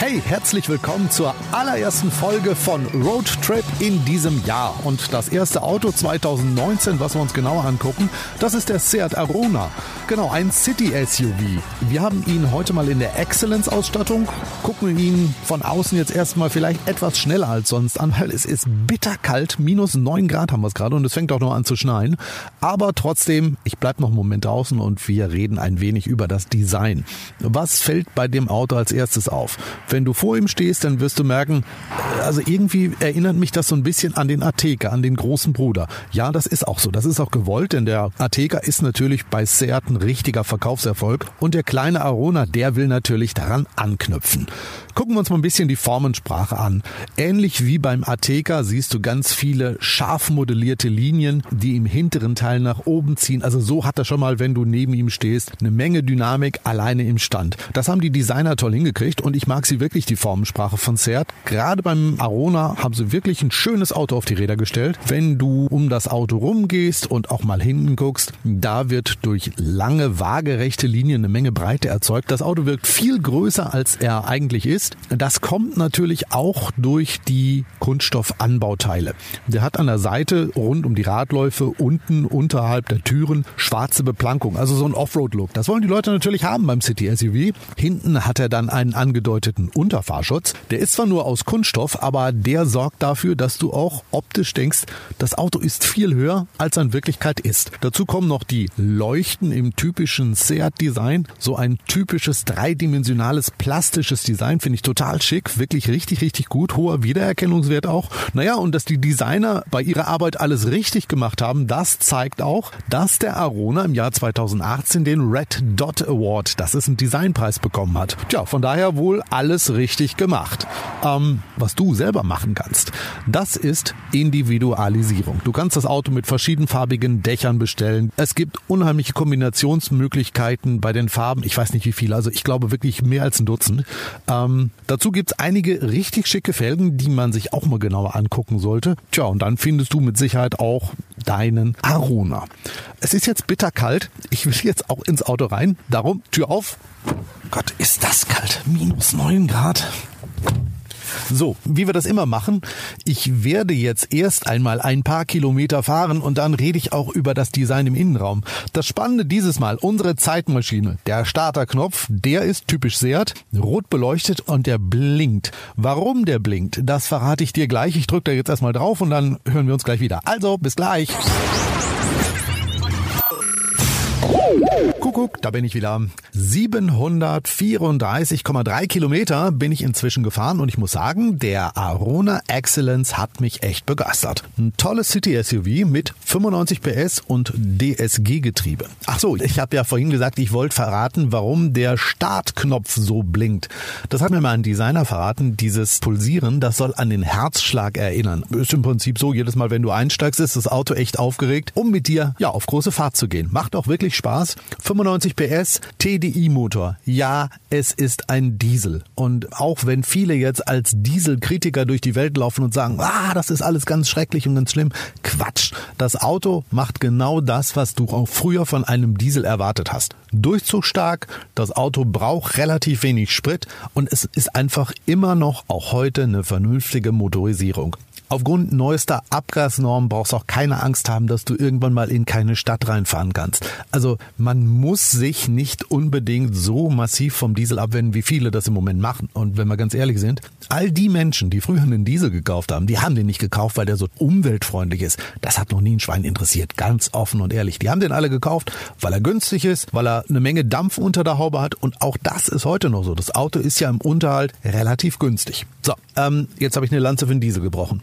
Hey, herzlich willkommen zur allerersten Folge von Road Trip in diesem Jahr. Und das erste Auto 2019, was wir uns genauer angucken, das ist der Seat Arona. Genau, ein City-SUV. Wir haben ihn heute mal in der Excellence-Ausstattung, gucken ihn von außen jetzt erstmal vielleicht etwas schneller als sonst an, weil es ist bitterkalt, minus 9 Grad haben wir es gerade und es fängt auch noch an zu schneien. Aber trotzdem, ich bleibe noch einen Moment draußen und wir reden ein wenig über das Design. Was fällt bei dem Auto als erstes auf? Wenn du vor ihm stehst, dann wirst du merken, äh, also irgendwie erinnert mich das so ein bisschen an den Ateca, an den großen Bruder. Ja, das ist auch so. Das ist auch gewollt, denn der Ateca ist natürlich bei Seat ein richtiger Verkaufserfolg und der kleine Arona, der will natürlich daran anknüpfen. Gucken wir uns mal ein bisschen die Formensprache an. Ähnlich wie beim Ateca siehst du ganz viele scharf modellierte Linien, die im hinteren Teil nach oben ziehen. Also so hat er schon mal, wenn du neben ihm stehst, eine Menge Dynamik alleine im Stand. Das haben die Designer toll hingekriegt und ich mag sie wirklich, die Formensprache von Seat. Gerade beim Arona haben sie wirklich ein schönes Auto auf die Räder gestellt. Wenn du um das Auto rumgehst und auch mal hinten guckst, da wird durch lange waagerechte Linien eine Menge Breite erzeugt. Das Auto wirkt viel größer, als er eigentlich ist. Das kommt natürlich auch durch die Kunststoffanbauteile. Der hat an der Seite rund um die Radläufe unten unterhalb der Türen schwarze Beplankung, also so ein Offroad-Look. Das wollen die Leute natürlich haben beim City SUV. Hinten hat er dann einen angedeuteten Unterfahrschutz. Der ist zwar nur aus Kunststoff, aber der sorgt dafür, dass du auch optisch denkst, das Auto ist viel höher, als er in Wirklichkeit ist. Dazu kommen noch die Leuchten im typischen Seat-Design. So ein typisches dreidimensionales plastisches Design finde ich total schick, wirklich richtig, richtig gut, hoher Wiedererkennungswert auch. Naja, und dass die Designer bei ihrer Arbeit alles richtig gemacht haben, das zeigt auch, dass der Arona im Jahr 2018 den Red Dot Award, das ist ein Designpreis bekommen hat. Tja, von daher wohl alles richtig gemacht. Ähm, was du selber machen kannst, das ist Individualisierung. Du kannst das Auto mit verschiedenfarbigen Dächern bestellen. Es gibt unheimliche Kombinationsmöglichkeiten bei den Farben. Ich weiß nicht wie viele, also ich glaube wirklich mehr als ein Dutzend. Ähm, dazu gibt's einige richtig schicke Felgen, die man sich auch mal genauer angucken sollte. Tja, und dann findest du mit Sicherheit auch deinen Arona. Es ist jetzt bitterkalt. Ich will jetzt auch ins Auto rein. Darum, Tür auf. Gott, ist das kalt. Minus neun Grad. So, wie wir das immer machen, ich werde jetzt erst einmal ein paar Kilometer fahren und dann rede ich auch über das Design im Innenraum. Das Spannende dieses Mal, unsere Zeitmaschine, der Starterknopf, der ist typisch Seat, rot beleuchtet und der blinkt. Warum der blinkt, das verrate ich dir gleich. Ich drücke da jetzt erstmal drauf und dann hören wir uns gleich wieder. Also, bis gleich. Kuckuck, da bin ich wieder. 734,3 Kilometer bin ich inzwischen gefahren und ich muss sagen, der Arona Excellence hat mich echt begeistert. Ein tolles City-SUV mit 95 PS und DSG-Getriebe. Ach so, ich habe ja vorhin gesagt, ich wollte verraten, warum der Startknopf so blinkt. Das hat mir mal ein Designer verraten. Dieses Pulsieren, das soll an den Herzschlag erinnern. Ist im Prinzip so, jedes Mal, wenn du einsteigst, ist das Auto echt aufgeregt, um mit dir ja auf große Fahrt zu gehen. Macht auch wirklich Spaß. 95 PS, TDI-Motor. Ja, es ist ein Diesel. Und auch wenn viele jetzt als Dieselkritiker durch die Welt laufen und sagen, ah, das ist alles ganz schrecklich und ganz schlimm, Quatsch. Das Auto macht genau das, was du auch früher von einem Diesel erwartet hast. Durchzugsstark, das Auto braucht relativ wenig Sprit und es ist einfach immer noch auch heute eine vernünftige Motorisierung. Aufgrund neuester Abgasnormen brauchst du auch keine Angst haben, dass du irgendwann mal in keine Stadt reinfahren kannst. Also man muss sich nicht unbedingt so massiv vom Diesel abwenden, wie viele das im Moment machen. Und wenn wir ganz ehrlich sind, all die Menschen, die früher einen Diesel gekauft haben, die haben den nicht gekauft, weil der so umweltfreundlich ist. Das hat noch nie ein Schwein interessiert, ganz offen und ehrlich. Die haben den alle gekauft, weil er günstig ist, weil er eine Menge Dampf unter der Haube hat und auch das ist heute noch so. Das Auto ist ja im Unterhalt relativ günstig. So, ähm, jetzt habe ich eine Lanze für den Diesel gebrochen.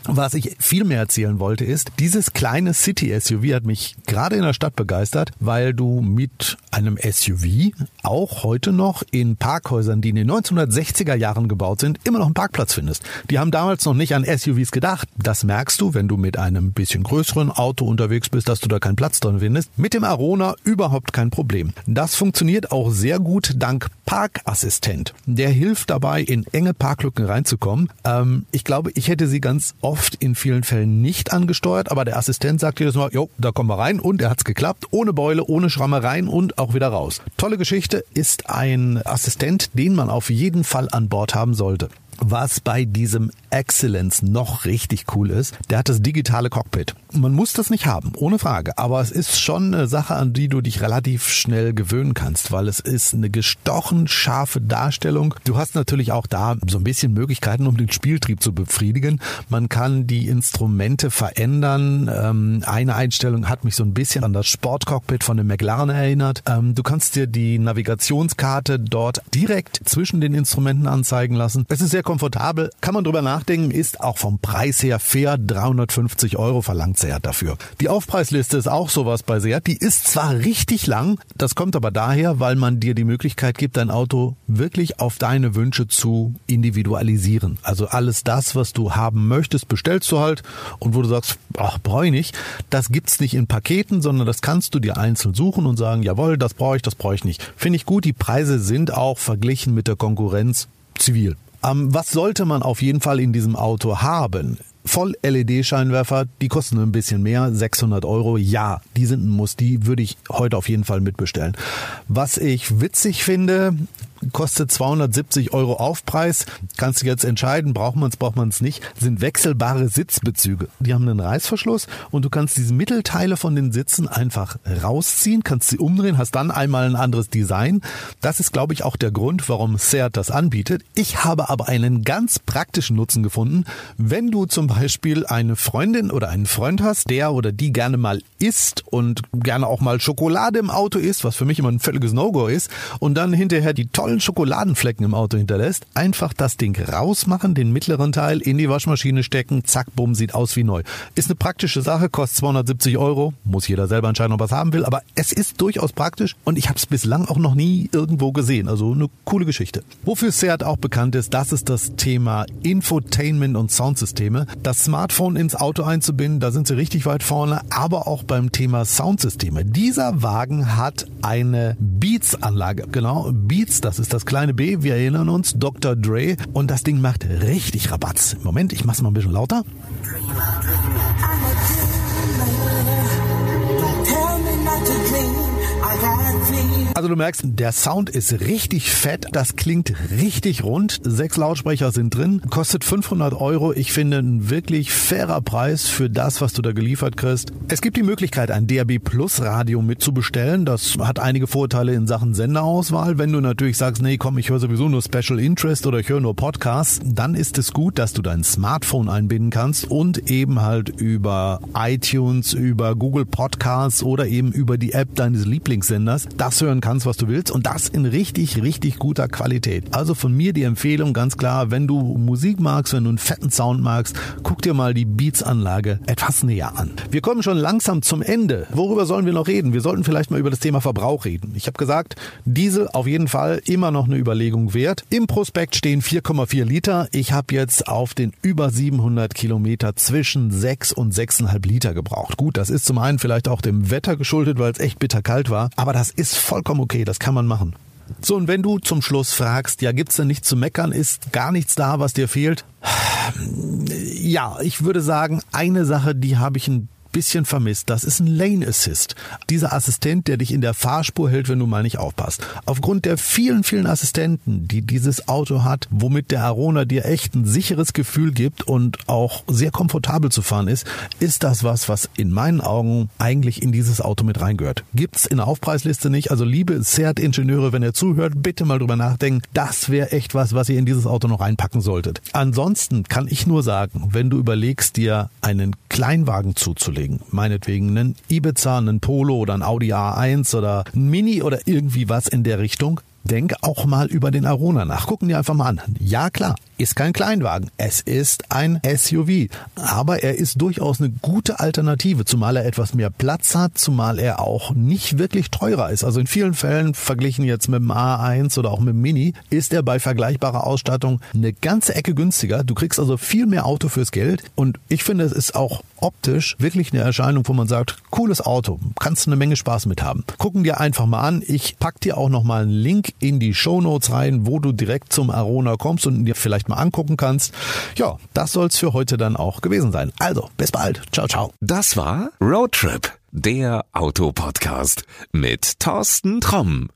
Was ich viel mehr erzählen wollte ist, dieses kleine City-SUV hat mich gerade in der Stadt begeistert, weil du mit einem SUV auch heute noch in Parkhäusern, die in den 1960er Jahren gebaut sind, immer noch einen Parkplatz findest. Die haben damals noch nicht an SUVs gedacht. Das merkst du, wenn du mit einem bisschen größeren Auto unterwegs bist, dass du da keinen Platz drin findest. Mit dem Arona überhaupt kein Problem. Das funktioniert auch sehr gut dank Parkassistent. Der hilft dabei, in enge Parklücken reinzukommen. Ähm, ich glaube, ich hätte sie ganz oft oft in vielen Fällen nicht angesteuert, aber der Assistent sagt jedes Mal, jo, da kommen wir rein und er hat's geklappt, ohne Beule, ohne Schrammereien und auch wieder raus. Tolle Geschichte, ist ein Assistent, den man auf jeden Fall an Bord haben sollte. Was bei diesem Excellence noch richtig cool ist, der hat das digitale Cockpit. Man muss das nicht haben, ohne Frage, aber es ist schon eine Sache, an die du dich relativ schnell gewöhnen kannst, weil es ist eine gestochen scharfe Darstellung. Du hast natürlich auch da so ein bisschen Möglichkeiten, um den Spieltrieb zu befriedigen. Man kann die Instrumente verändern. Ähm, eine Einstellung hat mich so ein bisschen an das Sportcockpit von dem McLaren erinnert. Ähm, du kannst dir die Navigationskarte dort direkt zwischen den Instrumenten anzeigen lassen. Es ist sehr komfortabel, kann man drüber nachdenken, ist auch vom Preis her fair. 350 Euro verlangt Seat dafür. Die Aufpreisliste ist auch sowas bei Seat. Die ist zwar richtig lang, das kommt aber daher, weil man dir die Möglichkeit gibt, dein Auto wirklich auf deine Wünsche zu individualisieren. Also alles das, was du haben möchtest, bestellst du halt und wo du sagst, ach, brauche ich nicht, das gibt's nicht in Paketen, sondern das kannst du dir einzeln suchen und sagen, jawohl, das brauche ich, das brauche ich nicht. Finde ich gut, die Preise sind auch verglichen mit der Konkurrenz zivil. Ähm, was sollte man auf jeden Fall in diesem Auto haben? Voll-LED-Scheinwerfer, die kosten ein bisschen mehr, 600 Euro. Ja, die sind ein Muss, die würde ich heute auf jeden Fall mitbestellen. Was ich witzig finde, kostet 270 Euro Aufpreis. Kannst du jetzt entscheiden, braucht man es, braucht man es nicht. Sind wechselbare Sitzbezüge. Die haben einen Reißverschluss und du kannst diese Mittelteile von den Sitzen einfach rausziehen, kannst sie umdrehen, hast dann einmal ein anderes Design. Das ist, glaube ich, auch der Grund, warum Seat das anbietet. Ich habe aber einen ganz praktischen Nutzen gefunden. Wenn du zum Beispiel eine Freundin oder einen Freund hast, der oder die gerne mal isst und gerne auch mal Schokolade im Auto isst, was für mich immer ein völliges No-Go ist, und dann hinterher die tollen Schokoladenflecken im Auto hinterlässt, einfach das Ding rausmachen, den mittleren Teil in die Waschmaschine stecken, zack, bumm, sieht aus wie neu. Ist eine praktische Sache, kostet 270 Euro, muss jeder selber entscheiden, ob er es haben will, aber es ist durchaus praktisch und ich habe es bislang auch noch nie irgendwo gesehen. Also eine coole Geschichte. Wofür Seat auch bekannt ist, das ist das Thema Infotainment und Soundsysteme. Das Smartphone ins Auto einzubinden, da sind sie richtig weit vorne, aber auch beim Thema Soundsysteme. Dieser Wagen hat eine Beats-Anlage. Genau, Beats, das ist das kleine B, wir erinnern uns, Dr. Dre. Und das Ding macht richtig Rabatz. Moment, ich mach's mal ein bisschen lauter. Tell Also du merkst, der Sound ist richtig fett, das klingt richtig rund. Sechs Lautsprecher sind drin, kostet 500 Euro. Ich finde ein wirklich fairer Preis für das, was du da geliefert kriegst. Es gibt die Möglichkeit, ein DAB Plus Radio mitzubestellen. Das hat einige Vorteile in Sachen Senderauswahl. Wenn du natürlich sagst, nee, komm, ich höre sowieso nur Special Interest oder ich höre nur Podcasts, dann ist es gut, dass du dein Smartphone einbinden kannst und eben halt über iTunes, über Google Podcasts oder eben über die App deines Lieblingssenders das hören kannst, was du willst und das in richtig, richtig guter Qualität. Also von mir die Empfehlung ganz klar, wenn du Musik magst, wenn du einen fetten Sound magst, guck dir mal die Beats-Anlage etwas näher an. Wir kommen schon langsam zum Ende. Worüber sollen wir noch reden? Wir sollten vielleicht mal über das Thema Verbrauch reden. Ich habe gesagt, Diesel auf jeden Fall immer noch eine Überlegung wert. Im Prospekt stehen 4,4 Liter. Ich habe jetzt auf den über 700 Kilometer zwischen 6 und 6,5 Liter gebraucht. Gut, das ist zum einen vielleicht auch dem Wetter geschuldet, weil es echt bitterkalt war, aber das ist vollkommen vollkommen okay, das kann man machen. So, und wenn du zum Schluss fragst, ja, gibt's denn nichts zu meckern, ist gar nichts da, was dir fehlt? Ja, ich würde sagen, eine Sache, die habe ich ein bisschen vermisst. Das ist ein Lane Assist. Dieser Assistent, der dich in der Fahrspur hält, wenn du mal nicht aufpasst. Aufgrund der vielen, vielen Assistenten, die dieses Auto hat, womit der Arona dir echt ein sicheres Gefühl gibt und auch sehr komfortabel zu fahren ist, ist das was, was in meinen Augen eigentlich in dieses Auto mit reingehört. Gibt's in der Aufpreisliste nicht. Also liebe Seat-Ingenieure, wenn ihr zuhört, bitte mal drüber nachdenken. Das wäre echt was, was ihr in dieses Auto noch reinpacken solltet. Ansonsten kann ich nur sagen, wenn du überlegst, dir einen Kleinwagen zuzulegen, loslegen. Meinetwegen einen Ibiza, einen Polo oder ein Audi A1 oder ein Mini oder irgendwie was in der Richtung. Denk auch mal über den Arona nach. Gucken dir einfach mal an. Ja klar, ist kein Kleinwagen. Es ist ein SUV. Aber er ist durchaus eine gute Alternative, zumal er etwas mehr Platz hat, zumal er auch nicht wirklich teurer ist. Also in vielen Fällen, verglichen jetzt mit dem A1 oder auch mit dem Mini, ist er bei vergleichbarer Ausstattung eine ganze Ecke günstiger. Du kriegst also viel mehr Auto fürs Geld. Und ich finde, es ist auch optisch wirklich eine Erscheinung, wo man sagt, cooles Auto, kannst eine Menge Spaß mit haben. Gucken dir einfach mal an. Ich pack dir auch noch mal einen Link in die Show Notes rein, wo du direkt zum Arona kommst und dir vielleicht mal angucken kannst. Ja, das soll's für heute dann auch gewesen sein. Also, bis bald. Ciao, ciao. Das war Roadtrip, der Autopodcast mit Thorsten Tromm.